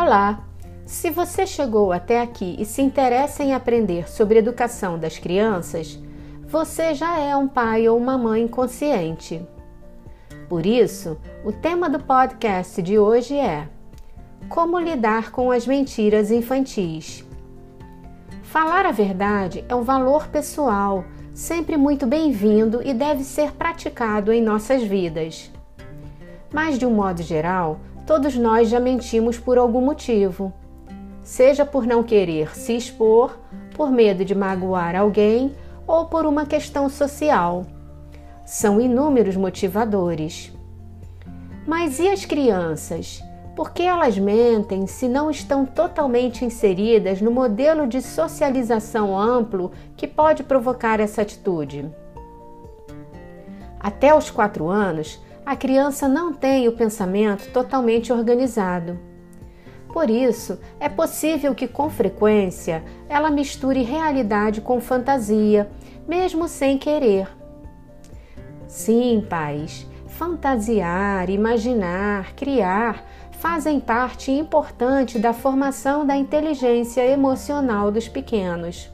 Olá! Se você chegou até aqui e se interessa em aprender sobre educação das crianças, você já é um pai ou uma mãe consciente. Por isso, o tema do podcast de hoje é Como lidar com as mentiras infantis. Falar a verdade é um valor pessoal, sempre muito bem-vindo e deve ser praticado em nossas vidas. Mas, de um modo geral, todos nós já mentimos por algum motivo. Seja por não querer se expor, por medo de magoar alguém ou por uma questão social. São inúmeros motivadores. Mas e as crianças? Por que elas mentem se não estão totalmente inseridas no modelo de socialização amplo que pode provocar essa atitude? Até os quatro anos, a criança não tem o pensamento totalmente organizado. Por isso, é possível que com frequência ela misture realidade com fantasia, mesmo sem querer. Sim, pais, fantasiar, imaginar, criar fazem parte importante da formação da inteligência emocional dos pequenos.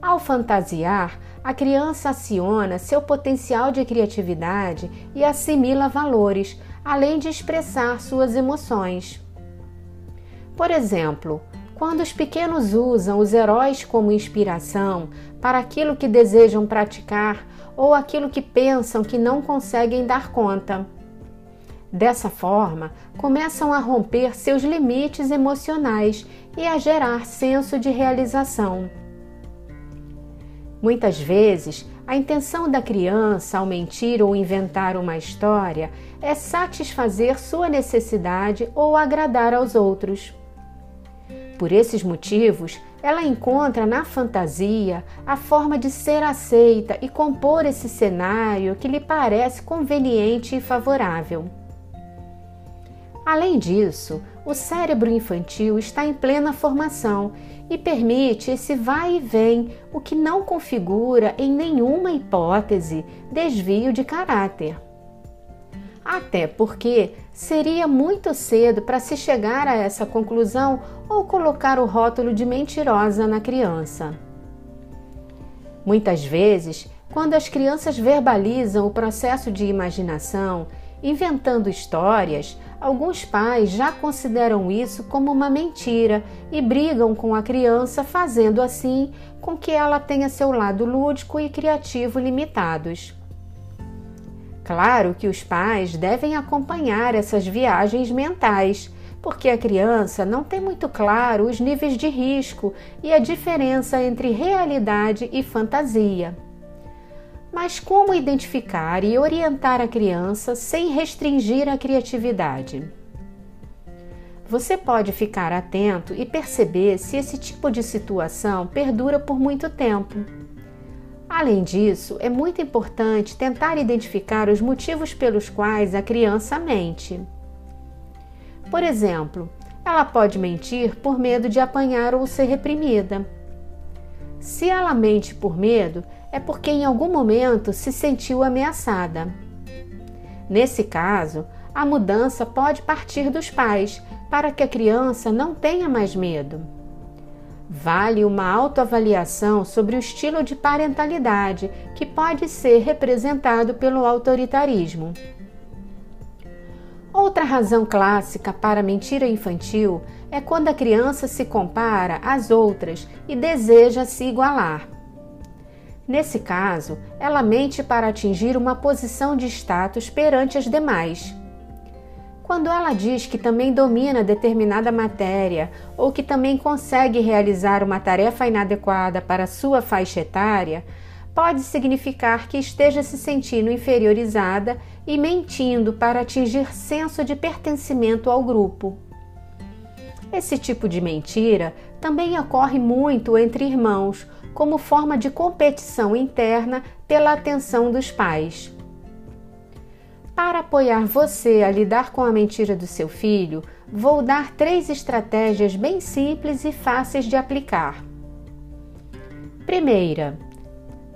Ao fantasiar, a criança aciona seu potencial de criatividade e assimila valores, além de expressar suas emoções. Por exemplo, quando os pequenos usam os heróis como inspiração para aquilo que desejam praticar ou aquilo que pensam que não conseguem dar conta. Dessa forma, começam a romper seus limites emocionais e a gerar senso de realização. Muitas vezes, a intenção da criança ao mentir ou inventar uma história é satisfazer sua necessidade ou agradar aos outros. Por esses motivos, ela encontra na fantasia a forma de ser aceita e compor esse cenário que lhe parece conveniente e favorável. Além disso, o cérebro infantil está em plena formação e permite esse vai e vem, o que não configura em nenhuma hipótese desvio de caráter. Até porque seria muito cedo para se chegar a essa conclusão ou colocar o rótulo de mentirosa na criança. Muitas vezes, quando as crianças verbalizam o processo de imaginação, inventando histórias, alguns pais já consideram isso como uma mentira e brigam com a criança, fazendo assim com que ela tenha seu lado lúdico e criativo limitados. Claro que os pais devem acompanhar essas viagens mentais, porque a criança não tem muito claro os níveis de risco e a diferença entre realidade e fantasia. Mas como identificar e orientar a criança sem restringir a criatividade? Você pode ficar atento e perceber se esse tipo de situação perdura por muito tempo. Além disso, é muito importante tentar identificar os motivos pelos quais a criança mente. Por exemplo, ela pode mentir por medo de apanhar ou ser reprimida. Se ela mente por medo, é porque em algum momento se sentiu ameaçada. Nesse caso, a mudança pode partir dos pais para que a criança não tenha mais medo. Vale uma autoavaliação sobre o estilo de parentalidade que pode ser representado pelo autoritarismo. Outra razão clássica para a mentira infantil é quando a criança se compara às outras e deseja se igualar. Nesse caso, ela mente para atingir uma posição de status perante as demais. Quando ela diz que também domina determinada matéria ou que também consegue realizar uma tarefa inadequada para sua faixa etária, pode significar que esteja se sentindo inferiorizada e mentindo para atingir senso de pertencimento ao grupo. Esse tipo de mentira também ocorre muito entre irmãos, como forma de competição interna pela atenção dos pais. Para apoiar você a lidar com a mentira do seu filho, vou dar três estratégias bem simples e fáceis de aplicar. Primeira,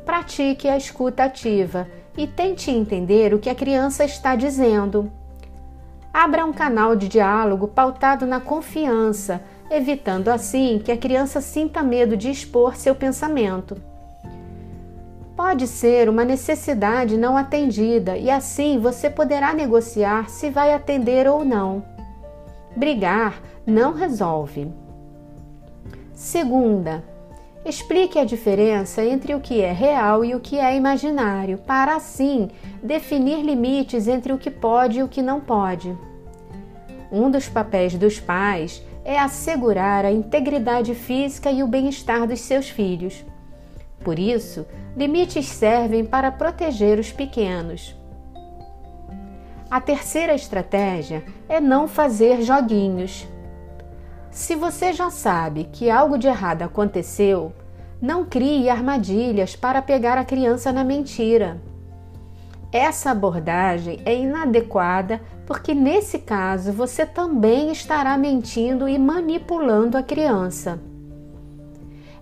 pratique a escuta ativa e tente entender o que a criança está dizendo. Abra um canal de diálogo pautado na confiança, evitando assim que a criança sinta medo de expor seu pensamento. Pode ser uma necessidade não atendida e assim você poderá negociar se vai atender ou não. Brigar não resolve. Segunda, explique a diferença entre o que é real e o que é imaginário, para assim definir limites entre o que pode e o que não pode. Um dos papéis dos pais é assegurar a integridade física e o bem-estar dos seus filhos. Por isso, limites servem para proteger os pequenos. A terceira estratégia é não fazer joguinhos. Se você já sabe que algo de errado aconteceu, não crie armadilhas para pegar a criança na mentira. Essa abordagem é inadequada porque, nesse caso, você também estará mentindo e manipulando a criança.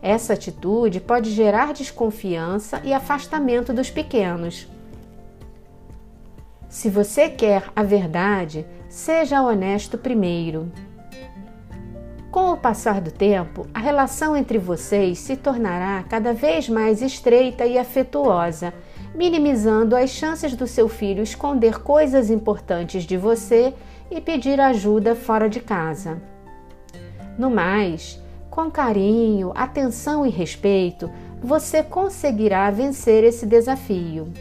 Essa atitude pode gerar desconfiança e afastamento dos pequenos. Se você quer a verdade, seja honesto primeiro. Com o passar do tempo, a relação entre vocês se tornará cada vez mais estreita e afetuosa, minimizando as chances do seu filho esconder coisas importantes de você e pedir ajuda fora de casa. No mais, com carinho, atenção e respeito, você conseguirá vencer esse desafio.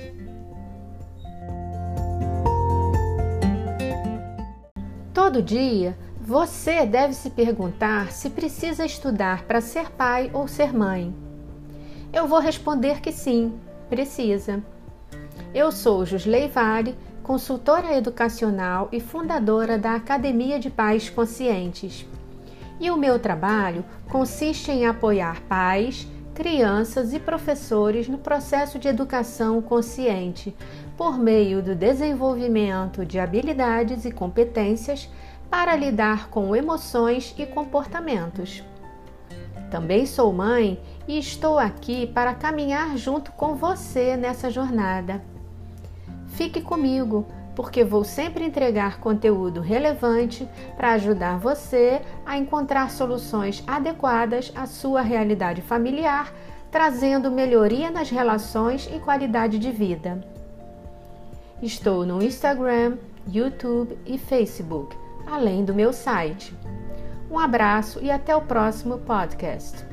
Todo dia, você deve se perguntar se precisa estudar para ser pai ou ser mãe. Eu vou responder que sim, precisa. Eu sou Josley Vale, consultora educacional e fundadora da Academia de Pais Conscientes. E o meu trabalho consiste em apoiar pais, crianças e professores no processo de educação consciente, por meio do desenvolvimento de habilidades e competências para lidar com emoções e comportamentos. Também sou mãe e estou aqui para caminhar junto com você nessa jornada. Fique comigo porque vou sempre entregar conteúdo relevante para ajudar você a encontrar soluções adequadas à sua realidade familiar, trazendo melhoria nas relações e qualidade de vida. Estou no Instagram, YouTube e Facebook, além do meu site. Um abraço e até o próximo podcast.